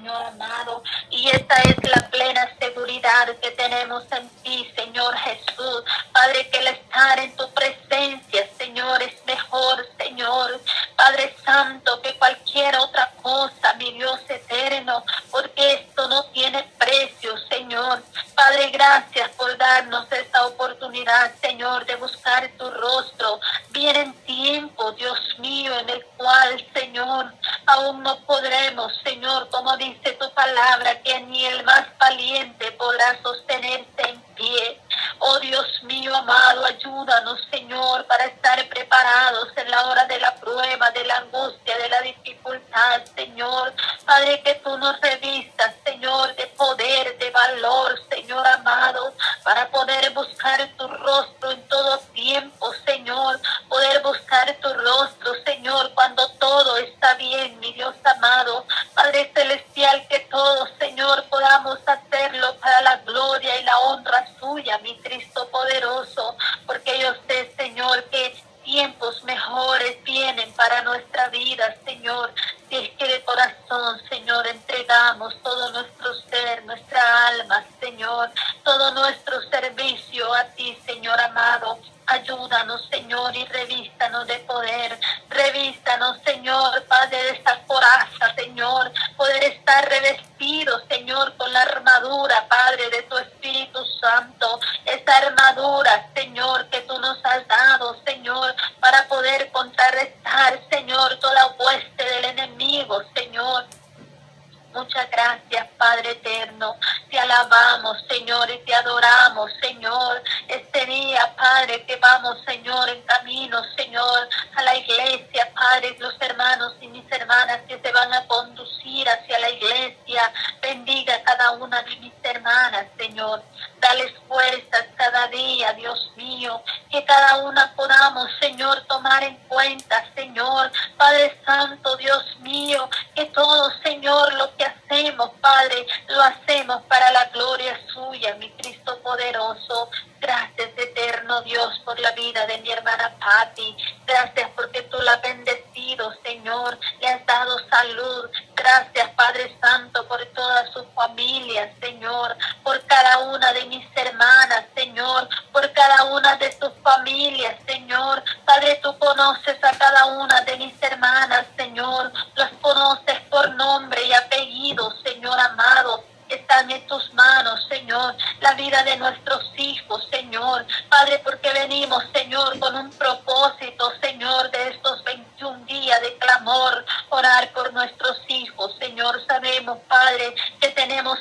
Señor amado. Y esta es la plena seguridad que tenemos en ayúdanos, Señor, para estar preparados en la hora de la prueba, de la angustia amores Muchas gracias, Padre eterno te alabamos, Señor, y te adoramos, Señor. Este día, Padre, que vamos, Señor, en camino, Señor, a la iglesia, Padre, los hermanos y mis hermanas que se van a conducir hacia la iglesia. Bendiga a cada una de mis hermanas, Señor. Dales fuerzas cada día, Dios mío, que cada una podamos, Señor, tomar en cuenta, Señor, Padre Santo, Dios mío, que todo, Señor, lo que hacemos, Padre, lo hacemos para para la gloria suya, mi Cristo poderoso. Gracias, eterno Dios, por la vida de mi hermana Patti. Gracias porque tú la has bendecido, Señor. Le has dado salud. Gracias, Padre Santo, por toda su familia, Señor. Por cada una de mis hermanas, Señor. Por cada una de sus familias, Señor. Padre, tú conoces a cada una de por nuestros hijos. Señor, sabemos, Padre, que tenemos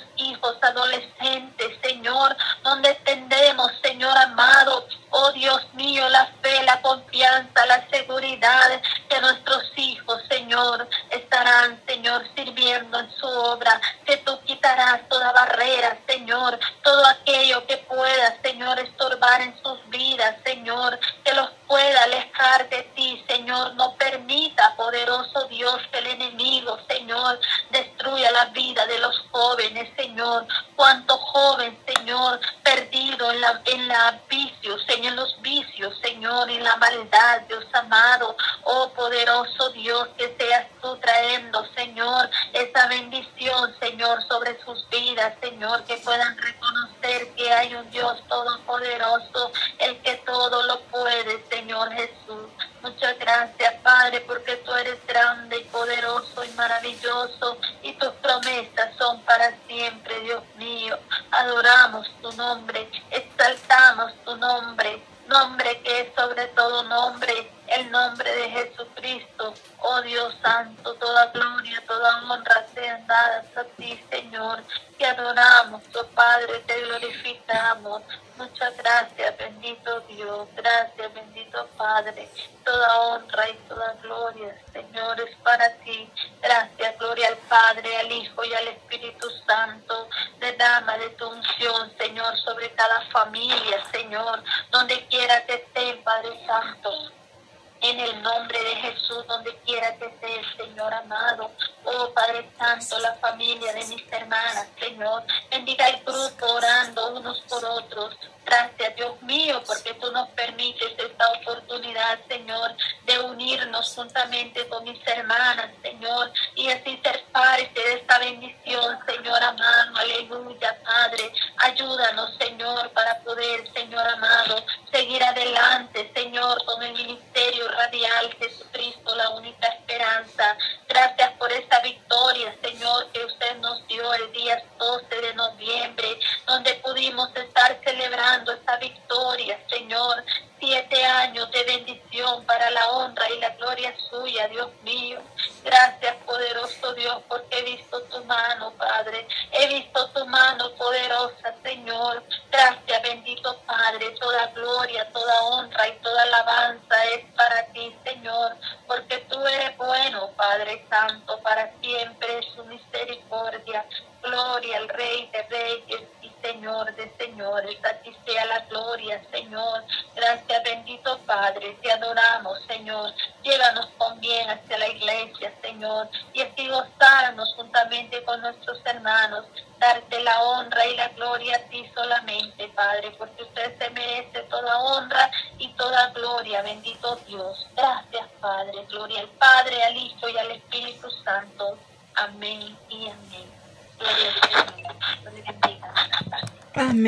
uh, donde quiera que estés, Señor amado. Oh Padre Santo, la familia de mis hermanas, Señor. Bendiga el grupo orando unos por otros. Gracias, Dios mío, porque tú nos permites esta oportunidad, Señor, de unirnos juntamente con mis hermanas, días. Señor. Gracias, bendito Padre. Te adoramos, Señor. Llévanos con bien hacia la iglesia, Señor. Y así gozarnos juntamente con nuestros hermanos. Darte la honra y la gloria a ti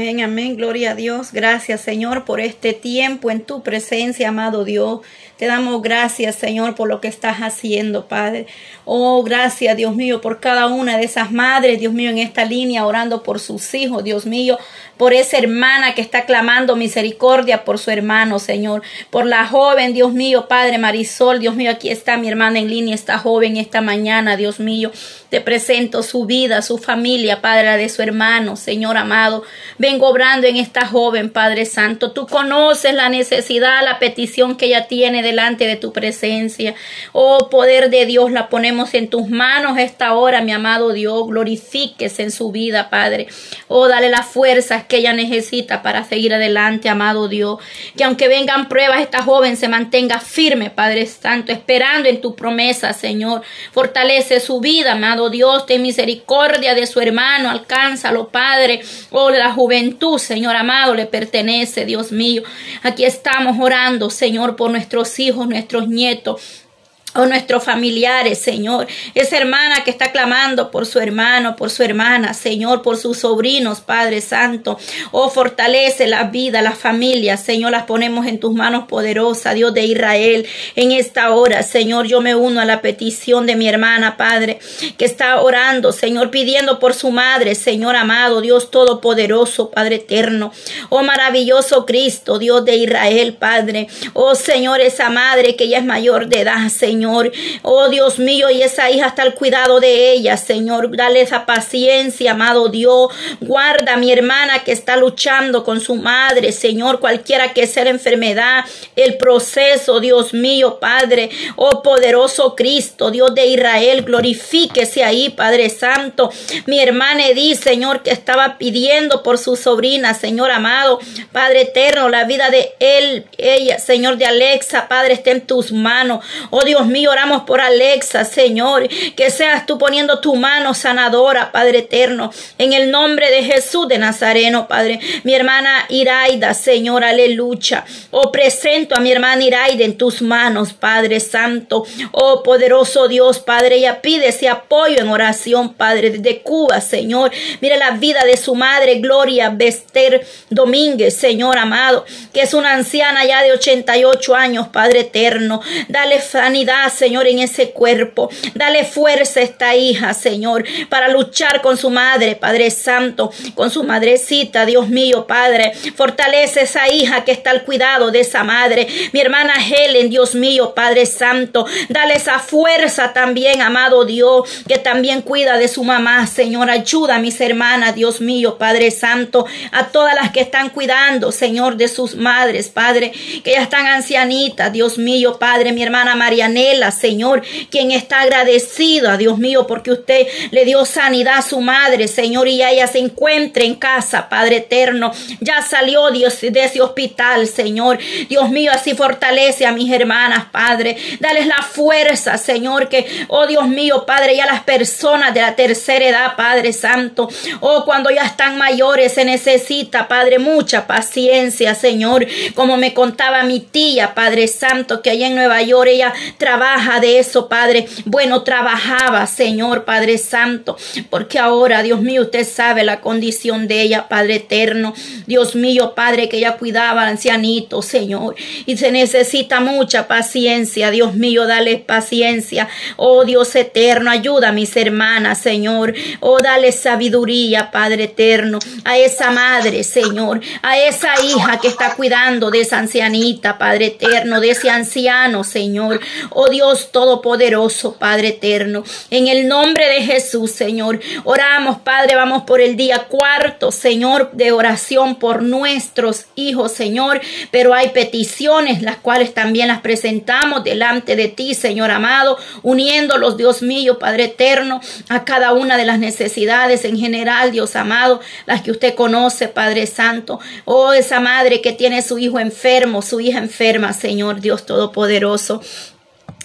Amén, amén, gloria a Dios. Gracias Señor por este tiempo en tu presencia, amado Dios. Te damos gracias, Señor, por lo que estás haciendo, Padre. Oh, gracias, Dios mío, por cada una de esas madres, Dios mío, en esta línea, orando por sus hijos, Dios mío, por esa hermana que está clamando misericordia por su hermano, Señor. Por la joven, Dios mío, Padre Marisol, Dios mío, aquí está mi hermana en línea, esta joven esta mañana, Dios mío. Te presento su vida, su familia, Padre, de su hermano, Señor amado. Vengo obrando en esta joven, Padre Santo. Tú conoces la necesidad, la petición que ella tiene delante de tu presencia. Oh, poder de Dios, la ponemos en tus manos esta hora, mi amado Dios. Glorifíquese en su vida, Padre. Oh, dale las fuerzas que ella necesita para seguir adelante, amado Dios. Que aunque vengan pruebas, esta joven se mantenga firme, Padre Santo, esperando en tu promesa, Señor. Fortalece su vida, amado Dios. Ten misericordia de su hermano. Alcánzalo, Padre. Oh, la juventud, Señor amado, le pertenece, Dios mío. Aquí estamos orando, Señor, por nuestros hijos, nuestros nietos o nuestros familiares, Señor. Esa hermana que está clamando por su hermano, por su hermana, Señor, por sus sobrinos, Padre Santo. Oh, fortalece la vida, la familia, Señor, las ponemos en tus manos poderosas, Dios de Israel. En esta hora, Señor, yo me uno a la petición de mi hermana, Padre, que está orando, Señor, pidiendo por su madre, Señor amado, Dios todopoderoso, Padre eterno. Oh, maravilloso Cristo, Dios de Israel, Padre. Oh, Señor, esa madre que ya es mayor de edad, Señor. Señor. Oh Dios mío, y esa hija está al cuidado de ella, Señor. Dale esa paciencia, amado Dios. Guarda a mi hermana que está luchando con su madre, Señor, cualquiera que sea la enfermedad, el proceso, Dios mío, Padre. Oh poderoso Cristo, Dios de Israel, glorifíquese ahí, Padre Santo. Mi hermana Edith, Señor, que estaba pidiendo por su sobrina, Señor amado, Padre eterno, la vida de él, ella, Señor de Alexa, Padre, está en tus manos. Oh Dios mío, oramos por Alexa, Señor, que seas tú poniendo tu mano sanadora, Padre eterno, en el nombre de Jesús de Nazareno, Padre. Mi hermana Iraida, Señor, aleluya. Oh, presento a mi hermana Iraida en tus manos, Padre Santo. Oh, poderoso Dios, Padre, ella pide ese apoyo en oración, Padre, desde Cuba, Señor. Mira la vida de su madre, Gloria Bester Domínguez, Señor amado, que es una anciana ya de 88 años, Padre eterno. Dale sanidad Señor, en ese cuerpo. Dale fuerza a esta hija, Señor, para luchar con su madre, Padre Santo, con su madrecita, Dios mío, Padre. Fortalece esa hija que está al cuidado de esa madre. Mi hermana Helen, Dios mío, Padre Santo. Dale esa fuerza también, amado Dios, que también cuida de su mamá, Señor. Ayuda a mis hermanas, Dios mío, Padre Santo, a todas las que están cuidando, Señor, de sus madres, Padre, que ya están ancianitas, Dios mío, Padre, mi hermana Marianela Señor, quien está agradecido Dios mío porque usted le dio sanidad a su madre, Señor, y ella se encuentre en casa, Padre eterno. Ya salió Dios de ese hospital, Señor. Dios mío, así fortalece a mis hermanas, Padre. Dales la fuerza, Señor, que, oh Dios mío, Padre, ya las personas de la tercera edad, Padre Santo, oh, cuando ya están mayores, se necesita, Padre, mucha paciencia, Señor. Como me contaba mi tía, Padre Santo, que allá en Nueva York ella trabaja trabaja de eso, Padre. Bueno, trabajaba, Señor, Padre Santo, porque ahora, Dios mío, usted sabe la condición de ella, Padre eterno. Dios mío, Padre, que ella cuidaba al ancianito, Señor. Y se necesita mucha paciencia, Dios mío, dale paciencia. Oh Dios eterno, ayuda a mis hermanas, Señor. Oh, dale sabiduría, Padre eterno, a esa madre, Señor, a esa hija que está cuidando de esa ancianita, Padre eterno, de ese anciano, Señor. Oh Dios Todopoderoso, Padre eterno. En el nombre de Jesús, Señor, oramos, Padre, vamos por el día cuarto, Señor, de oración por nuestros hijos, Señor. Pero hay peticiones, las cuales también las presentamos delante de ti, Señor amado, uniéndolos, Dios mío, Padre eterno, a cada una de las necesidades en general, Dios amado, las que usted conoce, Padre Santo. Oh, esa madre que tiene su hijo enfermo, su hija enferma, Señor Dios Todopoderoso.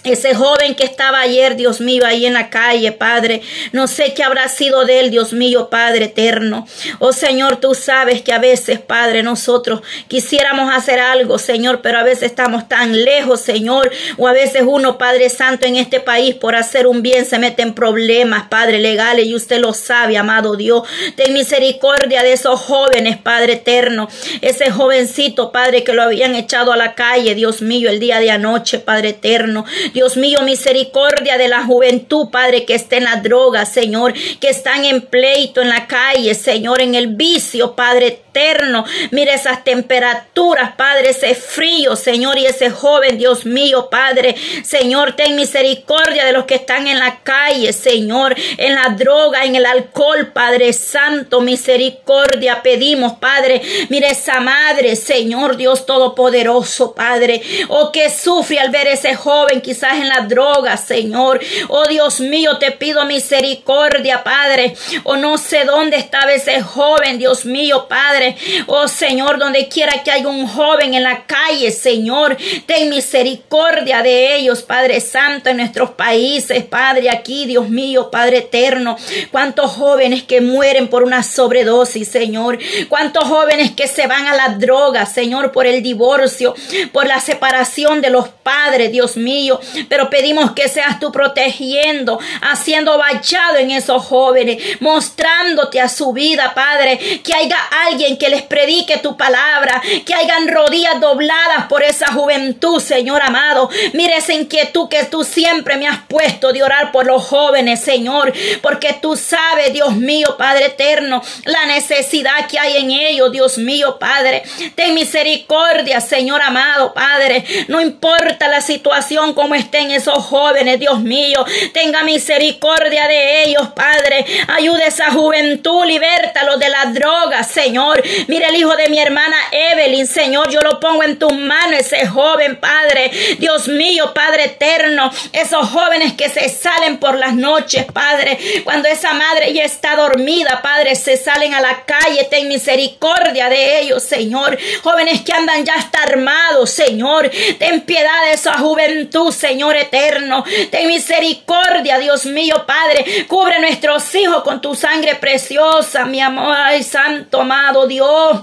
Ese joven que estaba ayer, Dios mío, ahí en la calle, Padre. No sé qué habrá sido de él, Dios mío, Padre eterno. Oh Señor, tú sabes que a veces, Padre, nosotros quisiéramos hacer algo, Señor, pero a veces estamos tan lejos, Señor. O a veces uno, Padre Santo, en este país, por hacer un bien, se mete en problemas, Padre, legales. Y usted lo sabe, amado Dios. Ten misericordia de esos jóvenes, Padre eterno. Ese jovencito, Padre, que lo habían echado a la calle, Dios mío, el día de anoche, Padre eterno. Dios mío, misericordia de la juventud, Padre, que está en la droga, Señor, que están en pleito en la calle, Señor, en el vicio, Padre eterno. Mire esas temperaturas, Padre, ese frío, Señor, y ese joven, Dios mío, Padre. Señor, ten misericordia de los que están en la calle, Señor, en la droga, en el alcohol, Padre Santo, misericordia pedimos, Padre. Mire esa madre, Señor, Dios Todopoderoso, Padre, o oh, que sufre al ver ese joven, quizás en la droga, Señor. Oh Dios mío, te pido misericordia, Padre. O oh, no sé dónde estaba ese joven, Dios mío, Padre. Oh Señor, donde quiera que haya un joven en la calle, Señor, ten misericordia de ellos, Padre Santo, en nuestros países, Padre, aquí, Dios mío, Padre eterno. Cuántos jóvenes que mueren por una sobredosis, Señor. Cuántos jóvenes que se van a la droga, Señor, por el divorcio, por la separación de los padres, Dios mío. Pero pedimos que seas tú protegiendo, haciendo bachado en esos jóvenes, mostrándote a su vida, Padre, que haya alguien que les predique tu palabra, que hayan rodillas dobladas por esa juventud, Señor amado. Mire esa inquietud que tú siempre me has puesto de orar por los jóvenes, Señor, porque tú sabes, Dios mío, Padre eterno, la necesidad que hay en ellos, Dios mío, Padre. Ten misericordia, Señor amado, Padre. No importa la situación como estén esos jóvenes, Dios mío. Tenga misericordia de ellos, Padre. Ayude a esa juventud, libértalos de las drogas, Señor. Mire el hijo de mi hermana Evelyn, Señor. Yo lo pongo en tus manos, ese joven, Padre. Dios mío, Padre eterno. Esos jóvenes que se salen por las noches, Padre. Cuando esa madre ya está dormida, Padre, se salen a la calle. Ten misericordia de ellos, Señor. Jóvenes que andan ya hasta armados, Señor. Ten piedad de esa juventud, Señor. Señor eterno. Ten misericordia, Dios mío, Padre. Cubre nuestros hijos con tu sangre preciosa, mi amor. Ay, santo, amado Dios.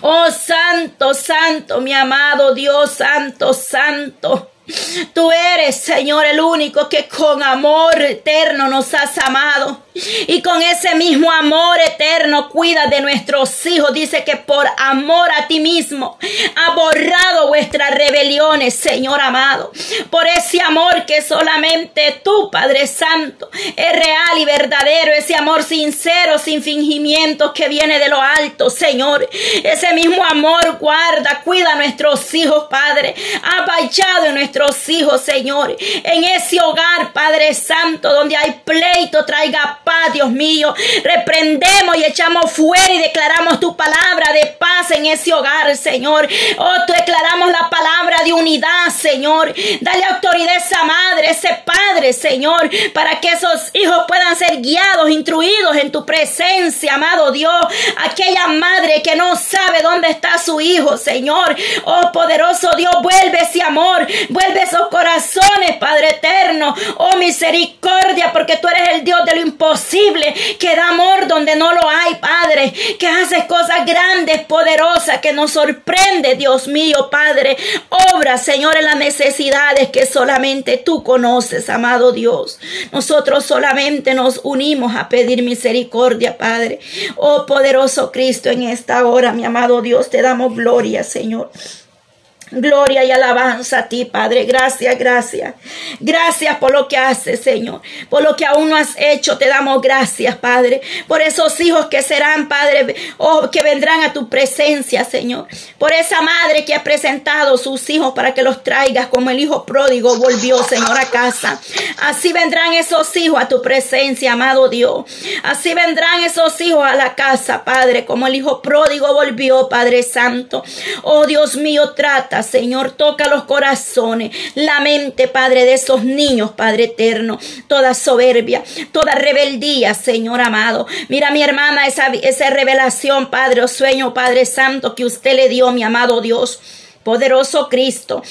Oh, santo, santo, mi amado Dios, santo, santo. Tú eres, Señor, el único que con amor eterno nos has amado. Y con ese mismo amor eterno cuida de nuestros hijos. Dice que por amor a ti mismo ha borrado vuestras rebeliones, Señor amado. Por ese amor que solamente tú, Padre Santo, es real y verdadero. Ese amor sincero, sin fingimientos que viene de lo alto, Señor. Ese mismo amor guarda, cuida a nuestros hijos, Padre. Ha vallado en nuestros hijos, Señor. En ese hogar, Padre Santo, donde hay pleito, traiga paz, Dios mío. Reprendemos y echamos fuera y declaramos tu palabra de paz en ese hogar, Señor. Oh, declaramos la palabra de unidad, Señor. Dale autoridad a esa madre, ese padre, Señor, para que esos hijos puedan ser guiados, instruidos en tu presencia, amado Dios. Aquella madre que no sabe dónde está su hijo, Señor. Oh, poderoso Dios, vuelve ese amor, vuelve esos corazones, Padre eterno. Oh, misericordia, porque tú eres el Dios de lo imposible que da amor donde no lo hay, Padre, que hace cosas grandes, poderosas, que nos sorprende, Dios mío, Padre. Obra, Señor, en las necesidades que solamente tú conoces, amado Dios. Nosotros solamente nos unimos a pedir misericordia, Padre. Oh, poderoso Cristo, en esta hora, mi amado Dios, te damos gloria, Señor. Gloria y alabanza a ti, Padre. Gracias, gracias. Gracias por lo que haces, Señor. Por lo que aún no has hecho, te damos gracias, Padre. Por esos hijos que serán, Padre, o que vendrán a tu presencia, Señor. Por esa madre que ha presentado sus hijos para que los traigas como el hijo pródigo volvió, Señor, a casa. Así vendrán esos hijos a tu presencia, amado Dios. Así vendrán esos hijos a la casa, Padre, como el hijo pródigo volvió, Padre Santo. Oh Dios mío, trata, Señor, toca los corazones, la mente, Padre, de esos niños, Padre eterno. Toda soberbia, toda rebeldía, Señor amado. Mira, mi hermana, esa, esa revelación, Padre, o sueño, Padre Santo, que usted le dio, mi amado Dios. Poderoso Cristo,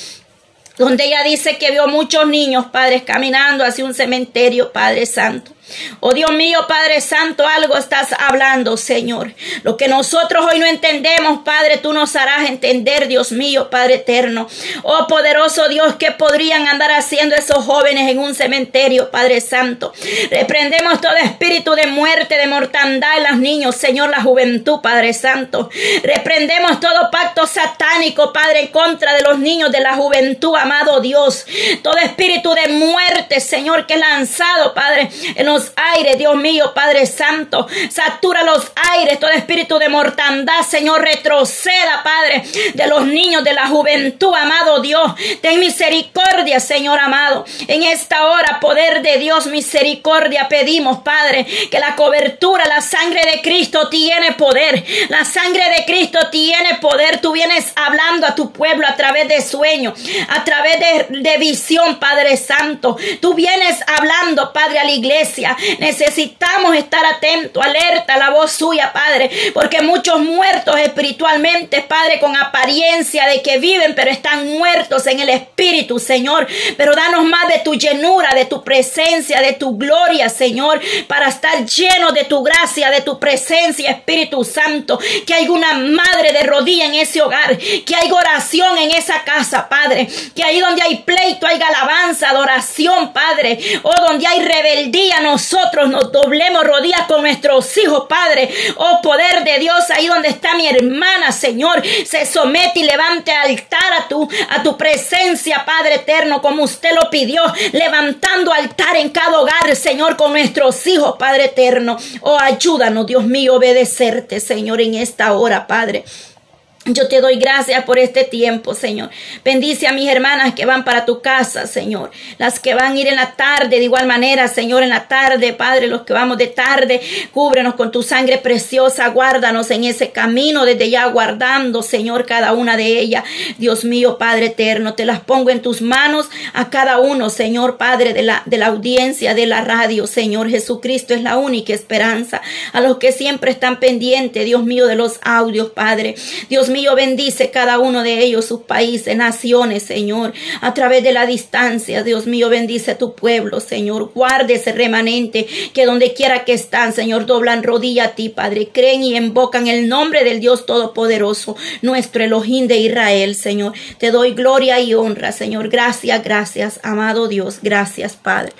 donde ella dice que vio muchos niños, padres, caminando hacia un cementerio, Padre Santo. Oh Dios mío, Padre Santo, algo estás hablando, Señor. Lo que nosotros hoy no entendemos, Padre, tú nos harás entender, Dios mío, Padre eterno. Oh poderoso Dios, ¿qué podrían andar haciendo esos jóvenes en un cementerio, Padre Santo? Reprendemos todo espíritu de muerte, de mortandad en los niños, Señor, la juventud, Padre Santo. Reprendemos todo pacto satánico, Padre, en contra de los niños de la juventud, amado Dios. Todo espíritu de muerte, Señor, que es lanzado, Padre, en los aires, Dios mío, Padre Santo. Satura los aires, todo espíritu de mortandad, Señor, retroceda, Padre, de los niños, de la juventud, amado Dios. Ten misericordia, Señor amado. En esta hora, poder de Dios, misericordia pedimos, Padre, que la cobertura, la sangre de Cristo tiene poder. La sangre de Cristo tiene poder. Tú vienes hablando a tu pueblo a través de sueños, a través de, de visión, Padre Santo. Tú vienes hablando, Padre, a la iglesia Necesitamos estar atentos, alerta a la voz suya, Padre, porque muchos muertos espiritualmente, Padre, con apariencia de que viven, pero están muertos en el espíritu, Señor. Pero danos más de tu llenura, de tu presencia, de tu gloria, Señor, para estar lleno de tu gracia, de tu presencia, Espíritu Santo. Que haya una madre de rodilla en ese hogar, que haya oración en esa casa, Padre. Que ahí donde hay pleito, haya alabanza, adoración, Padre. O donde hay rebeldía, nosotros nos doblemos rodillas con nuestros hijos, Padre. Oh poder de Dios, ahí donde está mi hermana, Señor, se somete y levante altar a tu, a tu presencia, Padre eterno, como usted lo pidió, levantando altar en cada hogar, Señor, con nuestros hijos, Padre eterno. Oh, ayúdanos, Dios mío, obedecerte, Señor, en esta hora, Padre. Yo te doy gracias por este tiempo, Señor. Bendice a mis hermanas que van para tu casa, Señor. Las que van a ir en la tarde, de igual manera, Señor, en la tarde, Padre, los que vamos de tarde, cúbrenos con tu sangre preciosa, guárdanos en ese camino desde ya guardando, Señor, cada una de ellas. Dios mío, Padre eterno, te las pongo en tus manos a cada uno, Señor, Padre de la, de la audiencia, de la radio, Señor. Jesucristo es la única esperanza. A los que siempre están pendientes, Dios mío, de los audios, Padre. Dios mío, bendice cada uno de ellos, sus países, naciones, Señor, a través de la distancia. Dios mío, bendice tu pueblo, Señor. Guarde ese remanente que donde quiera que están, Señor, doblan rodilla a ti, Padre. Creen y invocan el nombre del Dios Todopoderoso, nuestro Elohim de Israel, Señor. Te doy gloria y honra, Señor. Gracias, gracias, amado Dios. Gracias, Padre.